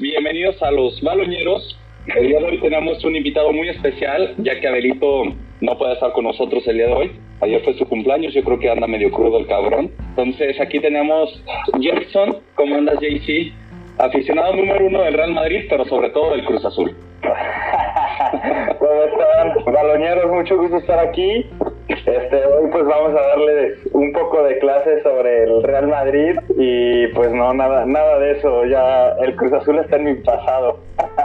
bienvenidos a los baloñeros. El día de hoy tenemos un invitado muy especial, ya que Abelito no puede estar con nosotros el día de hoy. Ayer fue su cumpleaños, yo creo que anda medio crudo el cabrón. Entonces aquí tenemos Jefferson, ¿cómo andas JC? Aficionado número uno del Real Madrid, pero sobre todo del Cruz Azul. ¿Cómo están? Baloñeros, mucho gusto estar aquí. Este, hoy pues vamos a darle un poco de clase sobre el Real Madrid y pues no, nada, nada de eso, ya el Cruz Azul está en mi pasado.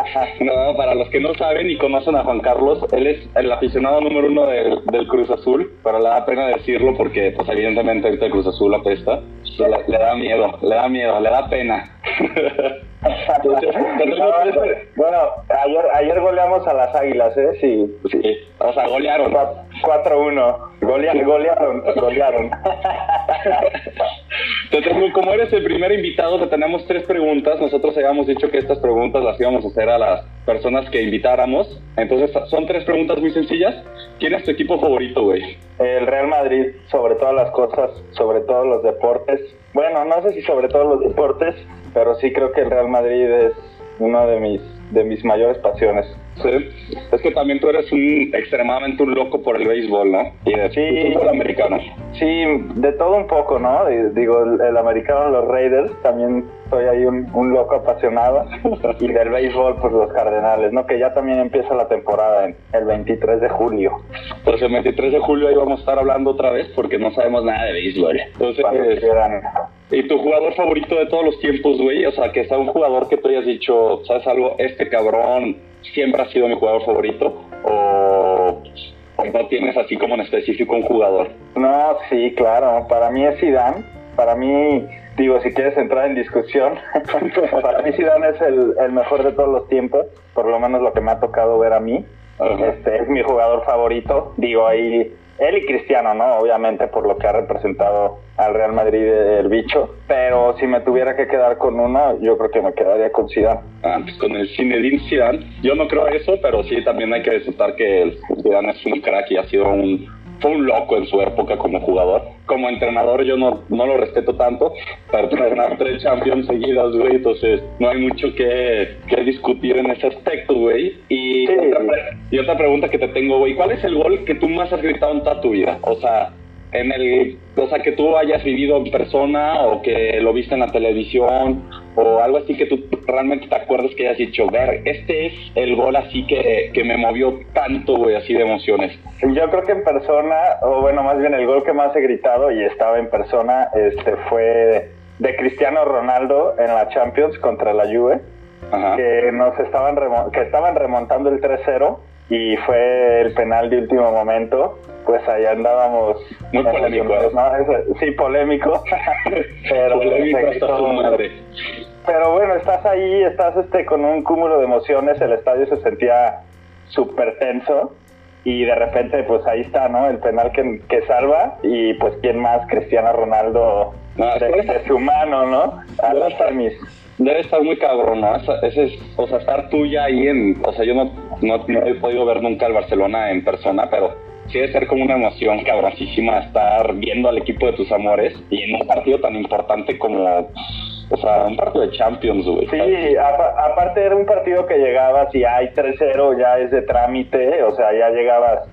No, para los que no saben y conocen a Juan Carlos, él es el aficionado número uno del, del Cruz Azul, pero le da pena decirlo porque pues evidentemente ahorita el Cruz Azul apesta, le, le da miedo, le da miedo, le da pena. Entonces, tres- bueno, ayer, ayer goleamos a las Águilas, ¿eh? Sí. sí, o sea, golearon. 4-1. Golea- golearon, golearon. Tengo- como eres el primer invitado, te tenemos tres preguntas. Nosotros habíamos dicho que estas preguntas las íbamos a hacer a las personas que invitáramos. Entonces, son tres preguntas muy sencillas. ¿Quién es tu equipo favorito, güey? El Real Madrid, sobre todas las cosas, sobre todos los deportes. Bueno, no sé si sobre todos los deportes, pero sí creo que el Real Madrid es una de mis, de mis mayores pasiones. Sí. Es que también tú eres un extremadamente un loco por el béisbol, ¿no? Y de Sí. fútbol americano. Sí, de todo un poco, ¿no? Di- Digo, el, el americano, los Raiders, también soy ahí un, un loco apasionado. Y del béisbol, pues los Cardenales, ¿no? Que ya también empieza la temporada en el 23 de julio. Pues el 23 de julio ahí vamos a estar hablando otra vez porque no sabemos nada de béisbol. Entonces. ¿y tu jugador favorito de todos los tiempos, güey? O sea, que sea un jugador que tú hayas dicho, ¿sabes algo? Este cabrón siempre ha sido mi jugador favorito. O, o no tienes así como en específico un jugador. No, sí, claro. Para mí es Zidane. Para mí, digo, si quieres entrar en discusión, para mí Zidane es el, el mejor de todos los tiempos. Por lo menos lo que me ha tocado ver a mí. Este es mi jugador favorito. Digo, ahí él y Cristiano, ¿no? Obviamente por lo que ha representado al Real Madrid el bicho. Pero si me tuviera que quedar con uno, yo creo que me quedaría con Zidane. Ah, pues con el Zinedine Zidane. Yo no creo eso, pero sí también hay que aceptar que el Zidane es un crack y ha sido un fue un loco en su época como jugador. Como entrenador yo no, no lo respeto tanto, pero ganar tres Champions seguidas, güey, entonces no hay mucho que, que discutir en ese aspecto, güey. Y, Sí. otra, y otra pregunta que te tengo, güey, ¿cuál es el gol que tú más has gritado en toda tu vida? O sea, en el, o sea, que tú hayas vivido en persona o que lo viste en la televisión o algo así que tú realmente te acuerdas que hayas dicho, ver, este es el gol así que, que me movió tanto, güey, así de emociones. Yo creo que en persona, o bueno, más bien el gol que más he gritado y estaba en persona, este fue de Cristiano Ronaldo en la Champions contra la Juve, Ajá. que nos estaban remo- que estaban remontando el 3-0 y fue el penal de último momento. Pues ahí andábamos. Muy polémico, sí, polémico. pero Polémico se hasta gritó- su madre. pero bueno, estás ahí, estás este con un cúmulo de emociones, el estadio se sentía súper tenso y de repente pues ahí está, ¿no? El penal que, que salva y pues quién más, Cristiano Ronaldo No, de, es que- de su mano, ¿no? A las semis. Debe estar muy cabrón, ¿no? Ese es, o sea, estar tú ya ahí en, o sea, yo no, no, no he podido ver nunca al Barcelona en persona, pero sí debe ser como una emoción cabroncísima estar viendo al equipo de tus amores y en un partido tan importante como, o sea, un partido de Champions, güey. Sí, apa- aparte era un partido que llegabas y hay 3-0, ya es de trámite, o sea, ya llegabas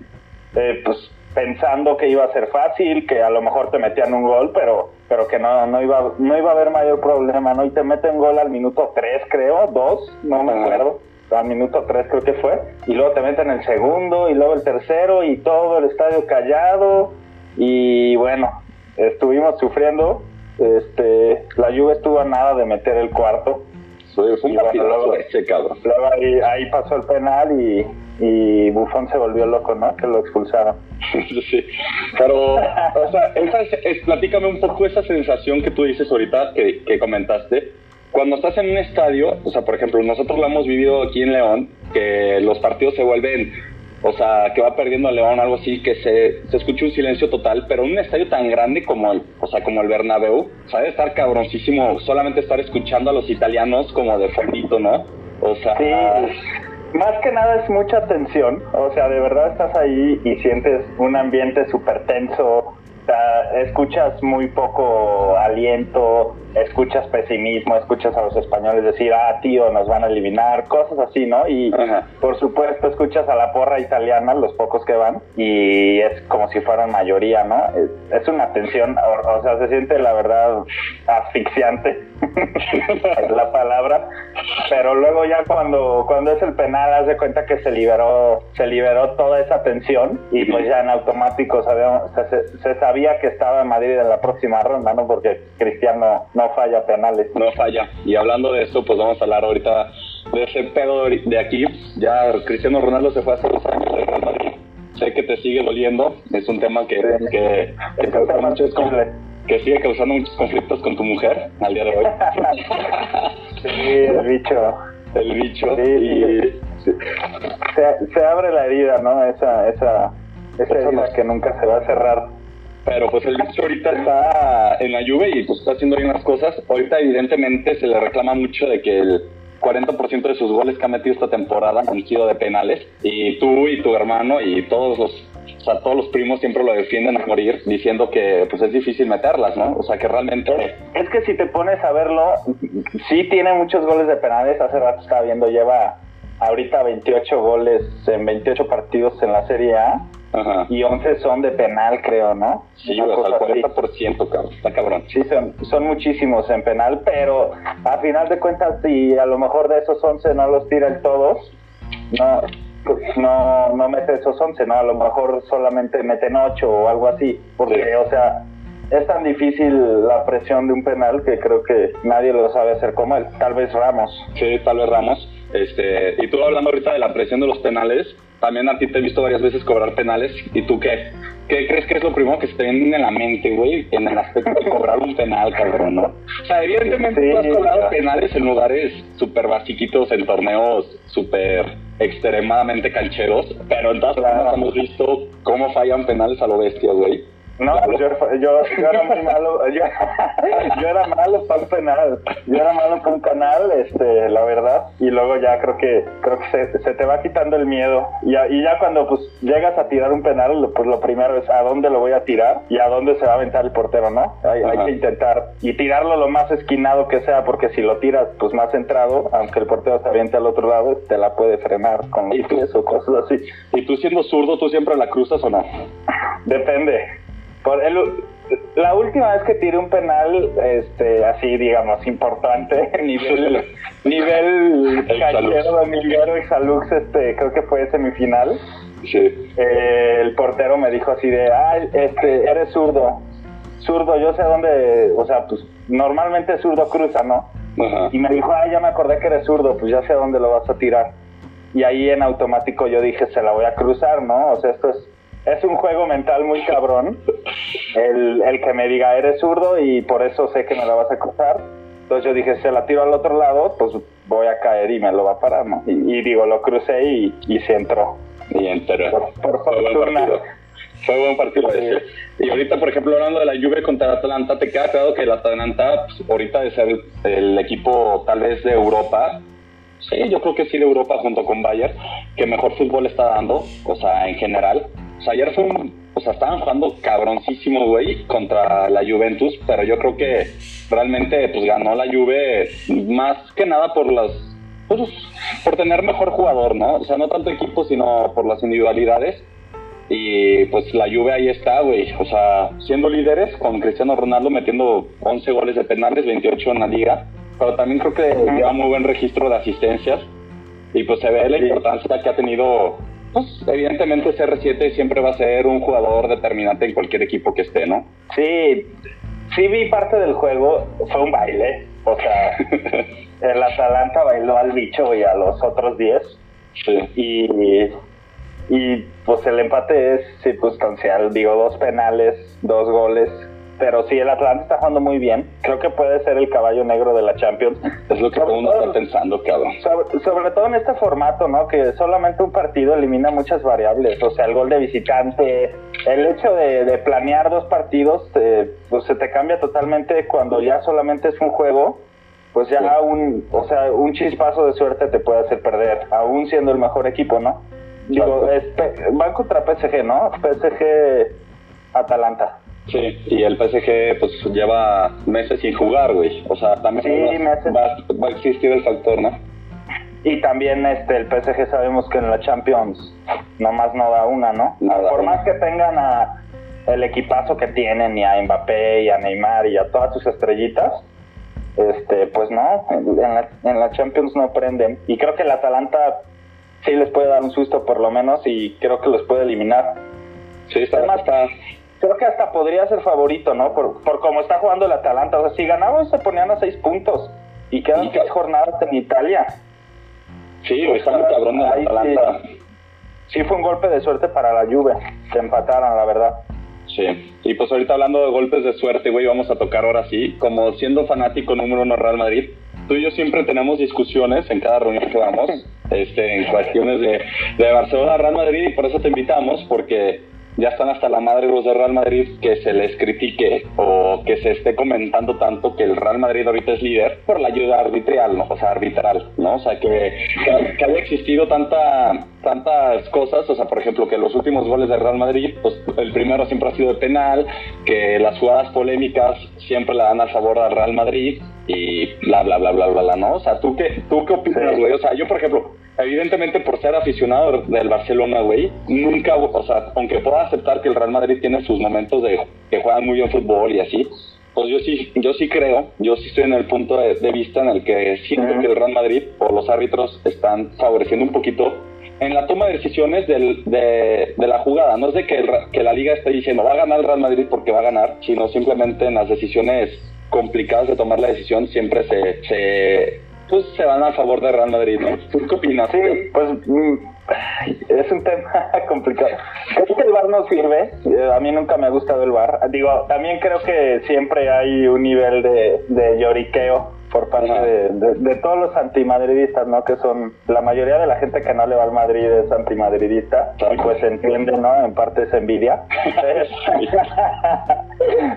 eh, pues pensando que iba a ser fácil, que a lo mejor te metían un gol, pero pero que no no iba no iba a haber mayor problema, ¿no? Y te meten gol al minuto 3, creo, 2, no me acuerdo. Al minuto 3 creo que fue, y luego te meten el segundo y luego el tercero y todo el estadio callado y bueno, estuvimos sufriendo este, la Juve estuvo a nada de meter el cuarto. Un bueno, luego- ese, cabrón. Luego ahí, ahí pasó el penal y, y Buffon se volvió loco, ¿no? Que lo expulsaron. Sí, pero, o sea, esa es- es- platícame un poco esa sensación que tú dices ahorita, que, que comentaste. Cuando estás en un estadio, o sea, por ejemplo, nosotros lo hemos vivido aquí en León, que los partidos se vuelven, o sea, que va perdiendo León, algo así, que se, se escucha un silencio total, pero un estadio tan grande como el, o sea, como el Bernabéu, o sea, debe estar cabroncísimo solamente estar escuchando a los italianos como de fondito, ¿no? O sea, Sí, más que nada es mucha tensión. O sea, de verdad estás ahí y sientes un ambiente súper tenso. Escuchas muy poco aliento, escuchas pesimismo, escuchas a los españoles decir, ah, tío, nos van a eliminar, cosas así, ¿no? Y por supuesto escuchas a la porra italiana, los pocos que van, y es como si fueran mayoría, ¿no? Es, una tensión, o, sea, se siente la verdad asfixiante, es la palabra, pero luego ya cuando, cuando es el penal, haz de cuenta que se liberó, se liberó toda esa tensión, y pues ya en automático sabíamos, se, se sabía que estaba en Madrid en la próxima ronda, ¿no? Porque Cristiano no falla penales. No falla. Y hablando de esto, pues vamos a hablar ahorita de ese pedo de aquí. Ya Cristiano Ronaldo se fue hace dos años de Real Madrid. Sé que te sigue doliendo. Es un tema que, que, que, sigue causando muchos conflictos con tu mujer al día de hoy. sí, el bicho. El bicho. y... Se, se, abre la herida, ¿no? Esa, esa, esa herida que nunca se va a cerrar. Pero pues el bicho ahorita está en la lluvia y pues está haciendo bien las cosas. Ahorita evidentemente se le reclama mucho de que el 40% de sus goles que ha metido esta temporada han sido de penales. Y tú y tu hermano y todos los o sea, todos los primos siempre lo defienden a morir diciendo que pues es difícil meterlas, ¿no? O sea, que realmente... Es que si te pones a verlo, sí tiene muchos goles de penales, hace rato estaba viendo, lleva ahorita 28 goles en 28 partidos en la Serie A y 11 son de penal, creo, ¿no? Sí, sea, el 40%, cabrón. Está cabrón. Sí, son, son muchísimos en penal, pero a final de cuentas, si a lo mejor de esos 11 no los tiran todos, no, no, no mete esos 11, ¿no? A lo mejor solamente meten 8 o algo así, porque, o sea, es tan difícil la presión de un penal que creo que nadie lo sabe hacer como él. Tal vez Ramos. Sí, tal vez Ramos. Este, y tú hablando ahorita de la presión de los penales, también a ti te he visto varias veces cobrar penales. ¿Y tú qué? ¿Qué crees que es lo primero que se te viene en la mente, güey? En el aspecto de cobrar un penal, cabrón, ¿no? O sea, evidentemente tú has cobrado penales en lugares súper basiquitos, en torneos súper extremadamente cancheros, pero en todas formas hemos visto cómo fallan penales a lo bestia, güey. No, yo, yo, yo, era muy malo, yo, yo, era malo para un penal, yo era malo para un canal, este, la verdad, y luego ya creo que creo que se, se te va quitando el miedo, y, y, ya cuando pues llegas a tirar un penal, pues lo primero es a dónde lo voy a tirar y a dónde se va a aventar el portero, ¿no? Hay, hay que intentar y tirarlo lo más esquinado que sea, porque si lo tiras pues más centrado, aunque el portero se aviente al otro lado, te la puede frenar con los pies o cosas así. ¿Y tú siendo zurdo, tú siempre la cruzas o no? Depende la última vez que tiré un penal, este, así digamos, importante, nivel, nivel cachero, dominguero y salux, este, creo que fue semifinal. Sí. Eh, el portero me dijo así de, ah, este, eres zurdo. Zurdo, yo sé dónde, o sea, pues normalmente zurdo cruza, ¿no? Y me dijo, ah, ya me acordé que eres zurdo, pues ya sé dónde lo vas a tirar. Y ahí en automático yo dije, se la voy a cruzar, ¿no? O sea, esto es es un juego mental muy cabrón. El, el, que me diga, eres zurdo y por eso sé que me la vas a cruzar. Entonces yo dije, si la tiro al otro lado, pues voy a caer y me lo va a parar, ¿no? Y, digo, lo crucé y, y se entró. Y entró. Por, fortuna. Fue buen partido ese. Y ahorita, por ejemplo, hablando de la Juve contra Atlanta, ¿te queda claro que el Atalanta, pues, ahorita de ser el equipo tal vez de Europa, sí, yo creo que sí de Europa junto con Bayern, que mejor fútbol está dando, o sea, en general. O sea, ayer fue un, o sea, estaban jugando cabroncísimo, güey, contra la Juventus, pero yo creo que realmente, pues ganó la Juve más que nada por las, pues, por tener mejor jugador, ¿no? O sea, no tanto equipo, sino por las individualidades. Y pues la Juve ahí está, güey. O sea, siendo líderes con Cristiano Ronaldo metiendo 11 goles de penales, 28 en la liga. Pero también creo que lleva muy buen registro de asistencias. Y pues se ve la importancia que ha tenido pues evidentemente CR7 siempre va a ser un jugador determinante en cualquier equipo que esté, ¿no? Sí, sí vi parte del juego, fue un baile, o sea, el Atalanta bailó al bicho y a los otros 10. Sí. Y, y pues el empate es circunstancial, digo, dos penales, dos goles, pero sí, el Atlanta está jugando muy bien. Creo que puede ser el caballo negro de la Champions. Es lo que todo uno está pensando, cabrón. Sobre, todo en este formato, ¿no? Que solamente un partido elimina muchas variables. O sea, el gol de visitante, el hecho de, planear dos partidos, eh, pues se te cambia totalmente cuando ya solamente es un juego. Pues ya un, o sea, un chispazo de suerte te puede hacer perder, aún siendo el mejor equipo, ¿no? Digo, este, van contra PSG, ¿no? PSG Atalanta. Sí, y el PSG pues lleva meses sin jugar, güey. O sea, también Sí, va, meses. va- va a existir el factor, ¿no? Y también este el PSG sabemos que en la Champions nomás no da una, ¿no? Por una. más que tengan a el equipazo que tienen y a Mbappé y a Neymar y a todas sus estrellitas, este pues no, en la, en la Champions no prenden. Y creo que el Atalanta sí les puede dar un susto por lo menos y creo que los puede eliminar. Sí, está, Además- está, Creo que hasta podría ser favorito, ¿no? Por, por cómo está jugando el Atalanta. O sea, si ganaban se ponían a seis puntos. Y quedan Y- seis jornadas en Italia. sí, está muy cabrón el Atalanta. sí. Sí fue un golpe de suerte para la Juve, que empataran, la verdad. Sí, y pues ahorita hablando de golpes de suerte, güey, vamos a tocar ahora sí, como siendo fanático número uno Real Madrid, tú y yo siempre tenemos discusiones en cada reunión que vamos, este, en cuestiones de, de Barcelona Real Madrid, y por eso te invitamos, porque ya están hasta la madre los de Real Madrid que se les critique o que se esté comentando tanto que el Real Madrid ahorita es líder por la ayuda arbitral, ¿no? o sea, arbitral, ¿no? O sea, que, que, que haya existido tanta, tantas cosas, o sea, por ejemplo, que los últimos goles de Real Madrid, pues el primero siempre ha sido de penal, que las jugadas polémicas siempre la dan a favor al Real Madrid y bla, bla, bla, bla, bla, bla, ¿no? O sea, ¿tú qué, tú qué opinas, güey? O sea, yo, por ejemplo, evidentemente por ser aficionado del Barcelona, güey, nunca, o sea, aunque pueda aceptar que el Real Madrid tiene sus momentos de que juegan muy bien fútbol y así, pues yo sí, yo sí creo, yo sí estoy en el punto de, de vista en el que siento que el Real Madrid o los árbitros están favoreciendo un poquito en la toma de decisiones del- de, de la jugada. No es de que, el que la liga esté diciendo va a ganar el Real Madrid porque va a ganar, sino simplemente en las decisiones complicadas de tomar la decisión siempre se, se, pues, se van a favor de Real Madrid, ¿no? ¿Tú qué opinas? Sí, pues mm, es un tema complicado. Creo que el bar no sirve. Eh, A mí nunca me ha gustado el bar. Digo, también creo que siempre hay un nivel de, de lloriqueo por parte de, de- de todos los antimadridistas, ¿no? Que son la mayoría de la gente que no le va al Madrid es antimadridista. Y pues entiende, ¿no? En parte es envidia.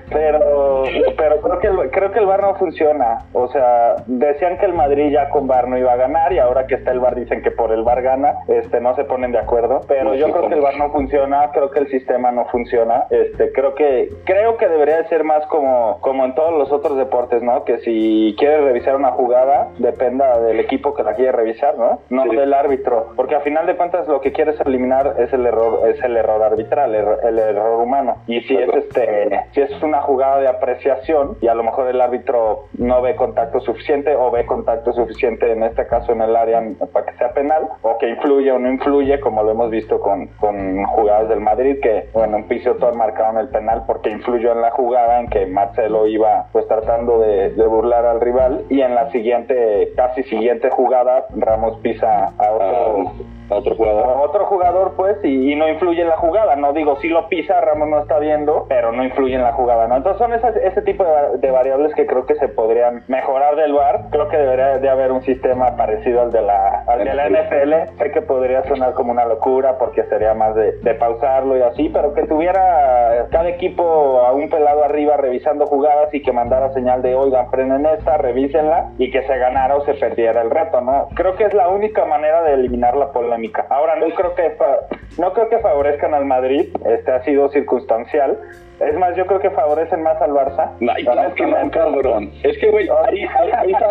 pero pero creo que el, creo que el bar no funciona. O sea decían que el Madrid ya con bar no iba a ganar y ahora que está el bar dicen que por el bar gana este no se ponen de acuerdo. Pero yo creo que el bar no funciona creo que el sistema no funciona. Este creo que creo que debería de ser más como como en todos los otros deportes no que si quieres revisar una jugada dependa del equipo que la quiere revisar no no Sí. del árbitro. Porque al final de cuentas lo que quieres eliminar es el error es el error arbitral el, el error humano. Y si es este si es una jugada de apreciación y a lo mejor el árbitro no ve contacto suficiente o ve contacto suficiente en este caso en el área para que sea penal o que influye o no influye como lo hemos visto con, con jugadas del Madrid que bueno en Pisotón marcaron el penal porque influyó en la jugada en que Marcelo iba pues tratando de, de burlar al rival y en la siguiente casi siguiente jugada Ramos pisa a otro A, otro jugador. a otro jugador, pues, y, y no influye en la jugada. No digo, si lo pisa, Ramos no está viendo, pero no influye en la jugada, ¿no? Entonces son esas, ese tipo de, va- de variables que creo que se podrían mejorar del VAR. Creo que debería de haber un sistema parecido al de la, al de la NFL. Sé que podría sonar como una locura porque sería más de, de pausarlo y así, pero que tuviera cada equipo a un pelado arriba revisando jugadas y que mandara señal de, oigan, frenen esta, revísenla y que se ganara o se perdiera el reto, ¿no? Creo que es la única manera de eliminar la polémica. Ahora no creo que no creo que favorezcan al Madrid, este ha sido circunstancial. Es más, yo creo que favorecen más al Barça. Ay, claro que no, Honestamente. cabrón. Es que, güey, ahí, ahí, ahí está,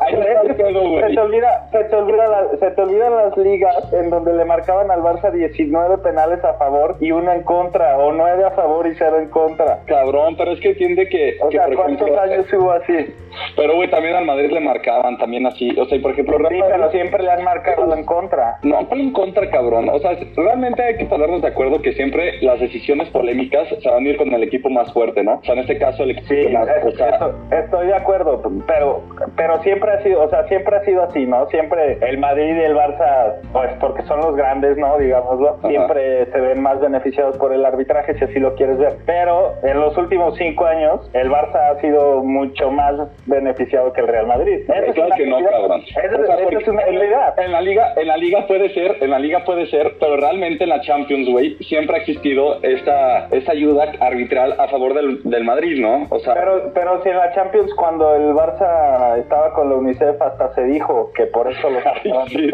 ahí está el pedo, se güey. te olvida, se te olvida la- se te olvidan las ligas en donde le marcaban al Barça 19 penales a favor y uno en contra, o 9 a favor y 0 en contra. Cabrón, pero es que entiende que, O que, sea, por ¿cuántos ejemplo, años hubo así? pero güey, también al Madrid le marcaban también así, o sea, y por ejemplo, Sí, pero siempre le han marcado en contra. No, ¿cuál en contra, cabrón? O sea, realmente hay que ponernos de acuerdo que siempre las decisiones polémicas se van a ir con el equipo más fuerte, ¿no? O sea, en este caso el equipo Sí, más... es- esto- estoy de acuerdo, pero pero siempre ha sido, o sea, siempre ha sido así, ¿no? Siempre el Madrid y el Barça, pues porque son los grandes, ¿no? Digámoslo, Ajá. siempre se ven más beneficiados por el arbitraje, si así lo quieres ver. Pero en los últimos cinco años, el Barça ha sido mucho más beneficiado que el Real Madrid. Esa es claro que no, cabrón. Esa, O sea, porque- es una realidad. en la liga, en la liga puede ser, en la liga puede ser, pero realmente en la Champions, güey, siempre ha existido esta, esta ayuda arbitral a favor del, del Madrid, ¿no? O sea, pero, pero si en la Champions cuando el Barça estaba con la UNICEF hasta se dijo que por eso lo sí,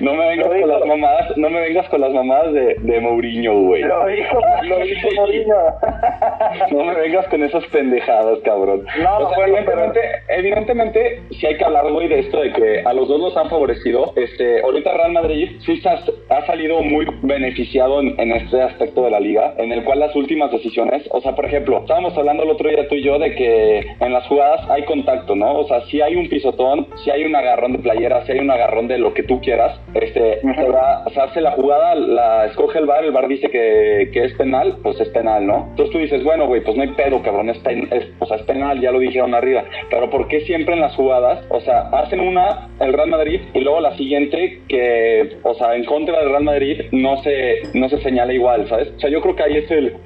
no me vengas con las mamadas, no me vengas con las mamadas de, de Mourinho, güey. Lo dijo, lo dijo Mourinho. no me vengas con esas pendejadas, cabrón. No, o sea, evidentemente, evidentemente, si hay que hablar, güey, de esto de que a los dos los han favorecido. Este, ahorita Real Madrid sí ha, salido muy beneficiado en, este aspecto de la liga, en el cual las últimas decisiones, o sea, por ejemplo, estábamos hablando el otro día tú y yo de que en las jugadas hay contacto, ¿no? O sea, si hay un pisotón, si hay un agarrón de playera, si hay un agarrón de lo que tú quieras, este, o sea, hace la jugada, la escoge el bar, el bar dice que, que es penal, pues es penal, ¿no? Entonces tú dices, bueno, güey, pues no hay pedo, cabrón, es, o sea, es penal, ya lo dijeron arriba, pero ¿por qué siempre en las jugadas, o sea, hacen una, el Real Madrid, y luego la siguiente que, o sea, en contra del Real Madrid no se, no se señala igual, ¿sabes? O sea, yo creo que ahí es el,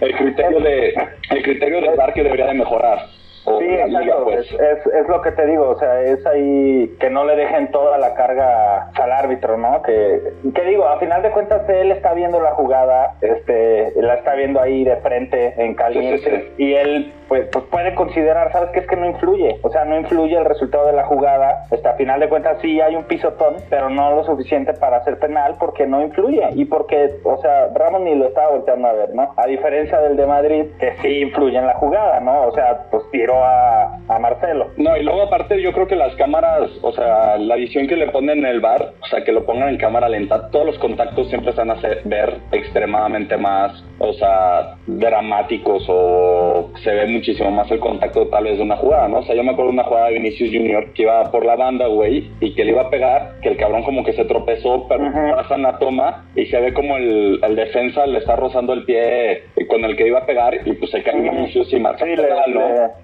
el criterio de, el criterio del bar que debería de mejorar. Sí, exacto. Pues. Es, es, lo que te digo, o sea, es ahí que no le dejen toda la carga al árbitro, ¿no? Que, que digo, a final de cuentas él está viendo la jugada, este, la está viendo ahí de frente en caliente y él pues, pues puede considerar, ¿sabes qué? Es que no influye, o sea, no influye el resultado de la jugada, este, a final de cuentas sí hay un pisotón, pero no lo suficiente para hacer penal porque no influye y porque, o sea, Ramos ni lo estaba volteando a ver, ¿no? A diferencia del de Madrid, que sí influye en la jugada, ¿no? O sea, pues a, Marcelo. No, y luego aparte yo creo que las cámaras, o sea, la visión que le ponen en el bar, o sea, que lo pongan en cámara lenta, todos los contactos siempre se van a hacer, ver extremadamente más, o sea, dramáticos o se ve muchísimo más el contacto tal vez de una jugada, ¿no? O sea, yo me acuerdo de una jugada de Vinicius Junior que iba por la banda, güey, y que le iba a pegar, que el cabrón como que se tropezó, pero pasa en la toma y se ve como el, el, defensa le está rozando el pie con el que iba a pegar y pues se cae Vinicius y marca. Sí,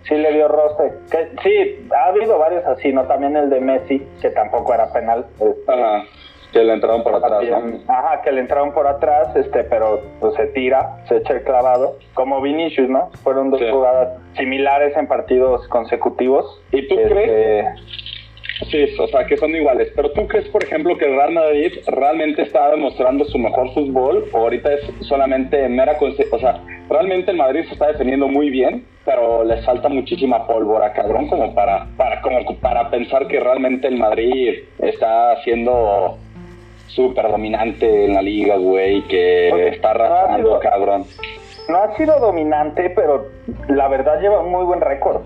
sí le dio roce. Que, sí, ha habido varios así, ¿no? También el de Messi, que tampoco era penal. Este, que le entraron por atrás, Ajá, que le entraron por atrás, este, pero pues se tira, se echa el clavado. Como Vinicius, ¿no? Fueron dos jugadas similares en partidos consecutivos. ¿Y tú crees? Este, Sí, o sea, que son iguales. Pero tú crees, por ejemplo, que el Real Madrid realmente está demostrando su mejor fútbol o ahorita es solamente mera... O sea, realmente el Madrid se está defendiendo muy bien, pero les falta muchísima pólvora, cabrón, como para, para, como para pensar que realmente el Madrid está siendo súper dominante en la liga, güey, que está arrasando, cabrón. No ha sido dominante, pero la verdad lleva un muy buen récord.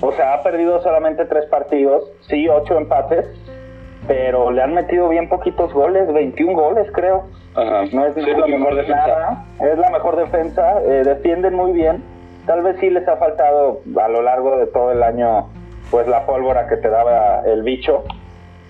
O sea, ha perdido solamente tres partidos, sí, ocho empates, pero le han metido bien poquitos goles, 21 goles creo. Ajá. No es, la mejor defensa. es la mejor defensa, eh, defienden muy bien. Tal vez sí les ha faltado a lo largo de todo el año pues la pólvora que te daba el bicho.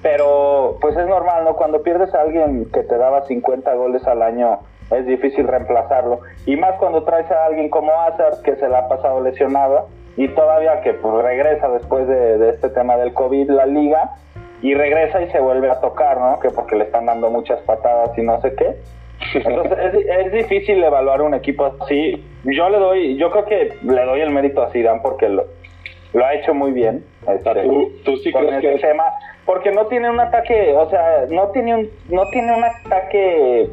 Pero pues es normal, ¿no? Cuando pierdes a alguien que te daba 50 goles al año, es difícil reemplazarlo. Y más cuando traes a alguien como Hazard, que se la ha pasado lesionado y todavía que pues, regresa después de, este tema del COVID la liga y regresa y se vuelve a tocar, ¿no? Que porque le están dando muchas patadas y no sé qué. Entonces es, difícil evaluar un equipo así. Yo le doy, yo creo que le doy el mérito a Zidane porque lo, lo ha hecho muy bien. Este, ¿Tú, sí crees que tema, porque no tiene un ataque, o sea, no tiene un, no tiene un ataque,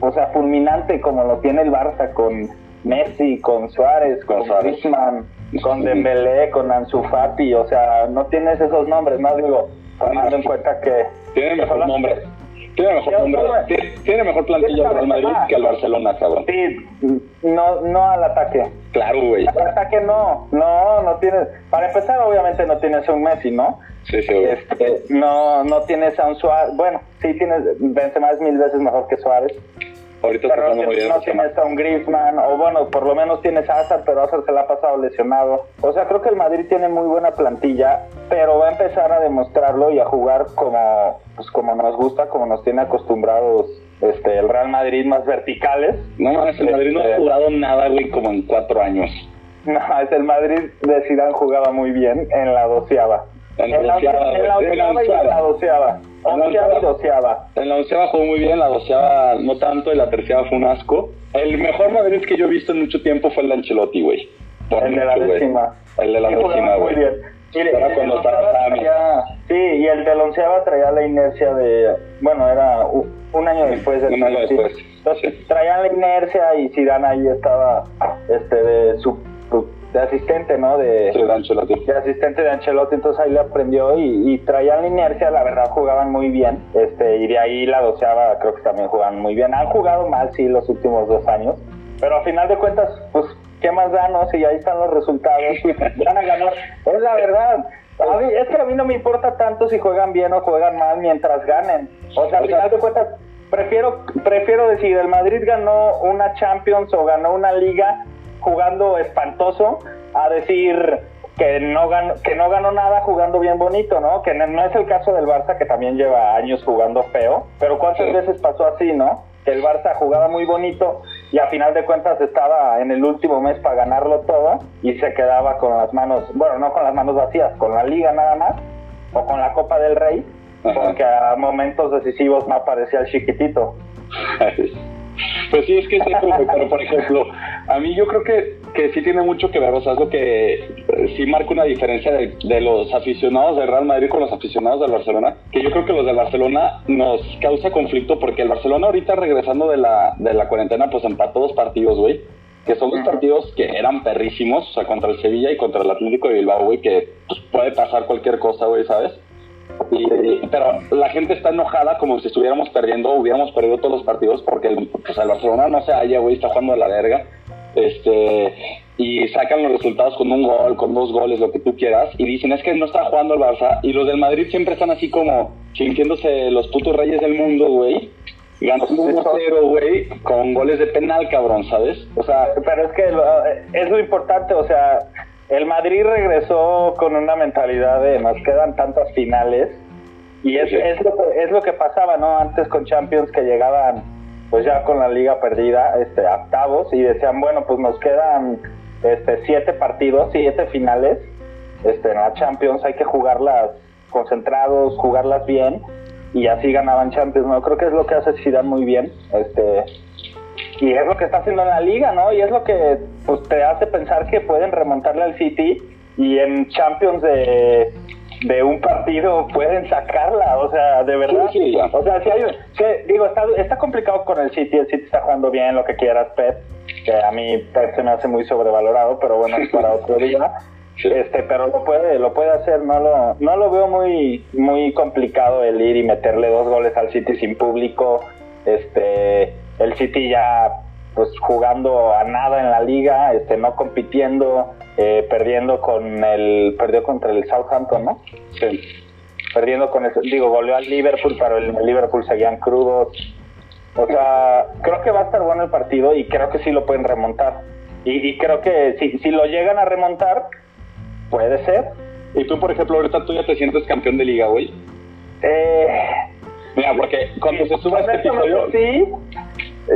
o sea, fulminante como lo tiene el Barça con Messi, con Suárez, con, con Griezmann con Dembélé, con Ansu Fati, o sea, no tienes esos nombres, ¿no? Digo, tomando en cuenta que... Tiene mejor nombre. Tiene mejor nombre. Tiene, mejor plantilla el Real Madrid que el Barcelona, cabrón. Sí, no, no al ataque. Claro, güey. Al ataque no, no, no tienes... Para empezar, obviamente no tienes a un Messi, ¿no? Sí, sí, este, no, no tienes a un Suárez... Bueno, sí tienes... Benzema es mil veces mejor que Suárez. Ahorita pero no, tienes a un Griezmann, o bueno, por lo menos tienes a Hazard, pero Hazard se la ha pasado lesionado. O sea, creo que el Madrid tiene muy buena plantilla, pero va a empezar a demostrarlo y a jugar como, pues, como nos gusta, como nos tiene acostumbrados este, el Real Madrid más verticales. No mames, el Madrid no ha este, jugado nada, güey, como en cuatro años. No, es el Madrid de Zidane jugaba muy bien en la doceava. En la, onceava, en la onceava y en la doceava. Onceava y doceava. En la onceava jugó muy bien, la doceava no tanto y la tercera fue un asco. El mejor Madrid que yo he visto en mucho tiempo fue el de Ancelotti, güey. El de la décima. El de la décima, güey. Muy bien. Era cuando estaba Sí, y el del onceava traía la inercia de, bueno, era un año después. un año después. Entonces traían la inercia y Zidane ahí estaba, este, de su de asistente, ¿no? De, de Ancelotti. De asistente de Ancelotti, entonces ahí le aprendió y, traían la inercia, la verdad jugaban muy bien, este, y de ahí la doceava creo que también jugaban muy bien. Han jugado mal, sí, los últimos dos años, pero a final de cuentas, pues, ¿qué más da, no? Si ahí están los resultados, van a ganar, es la verdad. A mí, es que a mí no me importa tanto si juegan bien o juegan mal mientras ganen. O sea, a final de cuentas, prefiero, prefiero decir, el Madrid ganó una Champions o ganó una liga jugando espantoso a decir que no ganó, que no ganó nada jugando bien bonito, ¿no? Que no, es el caso del Barça que también lleva años jugando feo, pero cuántas veces pasó así, ¿no? Que el Barça jugaba muy bonito y a final de cuentas estaba en el último mes para ganarlo todo y se quedaba con las manos, bueno, no con las manos vacías, con la liga nada más o con la Copa del Rey, porque a momentos decisivos no aparecía el chiquitito. Pues sí, es que es eso, pero por ejemplo, a mí yo creo que, que sí tiene mucho que ver, o sea, es lo que eh, sí marca una diferencia de, los aficionados del Real Madrid con los aficionados del Barcelona, que yo creo que los del Barcelona nos causa conflicto porque el Barcelona ahorita regresando de la, de la cuarentena, pues empató dos partidos, güey, que son dos partidos que eran perrísimos, o sea, contra el Sevilla y contra el Atlético de Bilbao, güey, que pues, puede pasar cualquier cosa, güey, ¿sabes? Pero la gente está enojada como si estuviéramos perdiendo, hubiéramos perdido todos los partidos porque el, pues el Barcelona no se halla, güey, está jugando a la verga. Este, y sacan los resultados con un gol, con dos goles, lo que tú quieras, y dicen es que no está jugando el Barça. Y los del Madrid siempre están así como sintiéndose los putos reyes del mundo, güey. Ganando un 0 güey, con goles de penal, cabrón, ¿sabes? O sea, pero es que es lo importante, o sea, el Madrid regresó con una mentalidad de nos quedan tantas finales y es, es, lo que, es lo que pasaba, ¿no? Antes con Champions que llegaban pues ya con la liga perdida, este, octavos y decían, bueno, pues nos quedan este, siete partidos, siete finales este, en la Champions, hay que jugarlas concentrados, jugarlas bien y así ganaban Champions, ¿no? Creo que es lo que hace Zidane muy bien, este, y es lo que está haciendo en la liga, ¿no? Y es lo que pues, te hace pensar que pueden remontarle al City y en Champions de, de un partido pueden sacarla, o sea, de verdad. o sea, si hay, digo, está, está complicado con el City, el City está jugando bien, lo que quieras, Pep, que a mí Pep se me hace muy sobrevalorado, pero bueno, es para otro día. Este, pero lo puede, lo puede hacer, no lo, no lo veo muy, muy complicado el ir y meterle dos goles al City sin público, este, el City ya pues jugando a nada en la liga, este no compitiendo, eh, perdiendo con el perdió contra el Southampton, ¿no? Sí. Perdiendo con el digo, goleó al Liverpool, pero el Liverpool seguían crudos. O sea, creo que va a estar bueno el partido y creo que sí lo pueden remontar. Y, creo que si, si lo llegan a remontar, puede ser. ¿Y tú, por ejemplo, ahorita tú ya te sientes campeón de liga, güey? Eh, Mira, porque cuando se suba este episodio... Sí,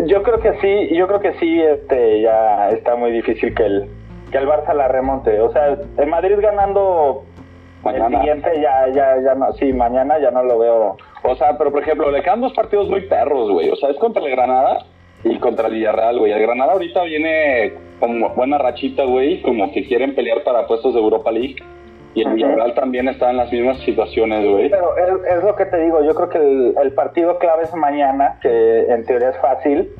yo creo que sí, yo creo que sí, este, ya está muy difícil que el, que el Barça la remonte. O sea, el Madrid ganando mañana. el siguiente ya, ya, ya no, sí, mañana ya no lo veo. O sea, pero por ejemplo, le quedan dos partidos muy perros, güey. O sea, es contra el Granada y contra el Villarreal, güey. El Granada ahorita viene como buena rachita, güey, como que quieren pelear para puestos de Europa League. Y el Villarreal también está en las mismas situaciones, güey. Pero es, lo que te digo, yo creo que el, partido clave es mañana, que en teoría es fácil.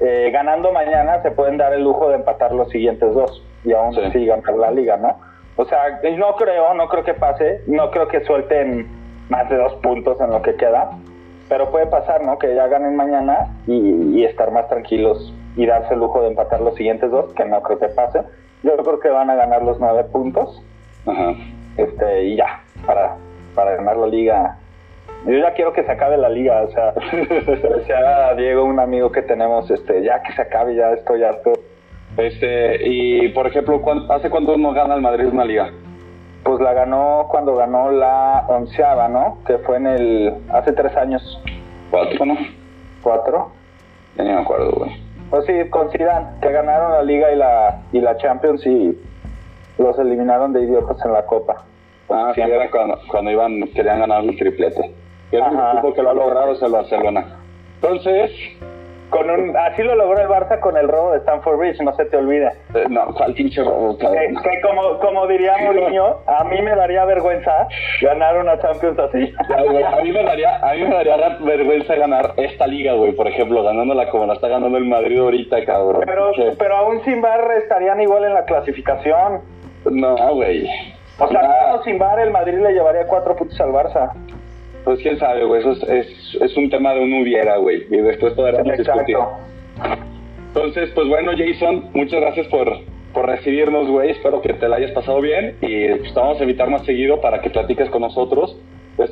Eh, ganando mañana se pueden dar el lujo de empatar los siguientes dos y aún así ganar la liga, ¿no? O sea, no creo, no creo que pase, no creo que suelten más de dos puntos en lo que queda, pero puede pasar, ¿no? Que ya ganen mañana y, y estar más tranquilos y darse el lujo de empatar los siguientes dos, que no creo que pase. Yo creo que van a ganar los nueve puntos este, y ya, para, para ganar la liga. Yo ya quiero que se acabe la liga, o sea, decía Diego, un amigo que tenemos, este, ya que se acabe, ya estoy harto. Este, y por ejemplo, ¿hace cuánto no gana el Madrid una liga? Pues la ganó cuando ganó la onceava, ¿no? Que fue en el, hace tres años. ¿Cuatro, no? ¿Cuatro? Ya ni me acuerdo, güey. Pues sí, con que ganaron la liga y la, y la Champions y los eliminaron de idiotas en la Copa. Ah, sí, era cuando, cuando iban, querían ganar el triplete. Que es un equipo que lo ha logrado es el Barcelona. Entonces, con un, así lo logró el Barça con el robo de Stanford Bridge, no se te olvide. Eh, no, ¿cuál pinche robo, Que, que como, como diría Mourinho, a mí me daría vergüenza ganar una Champions así. Ya, güey, a mí me daría, a mí me daría vergüenza ganar esta liga, güey, por ejemplo, ganándola como la está ganando el Madrid ahorita, cabrón. Pero, pero aún sin bar estarían igual en la clasificación. No, güey. O sea, Ah, aún sin bar el Madrid le llevaría cuatro puntos al Barça. pues quién sabe, güey, eso es, es, es un tema de un hubiera, güey, y después podremos discutir. Entonces, pues bueno, Jason, muchas gracias por, por recibirnos, güey. Espero que te la hayas pasado bien y pues, te vamos a invitar más seguido para que platiques con nosotros de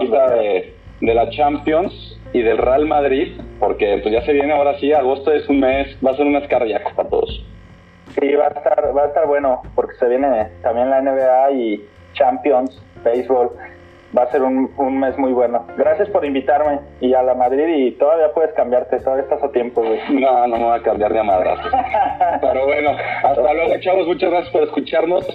vista de, de la Champions y del Real Madrid, porque pues ya se viene ahora sí, agosto es un mes, va a ser un mes cardíaco para todos. Sí, va a estar, va a estar bueno, porque se viene también la NBA y Champions, béisbol. Va a ser un, un mes muy bueno. Gracias por invitarme y a la Madrid y todavía puedes cambiarte, todavía estás a tiempo, güey. No, no me voy a cambiar de madrazos. Pero bueno, hasta luego, chavos. Muchas gracias por escucharnos.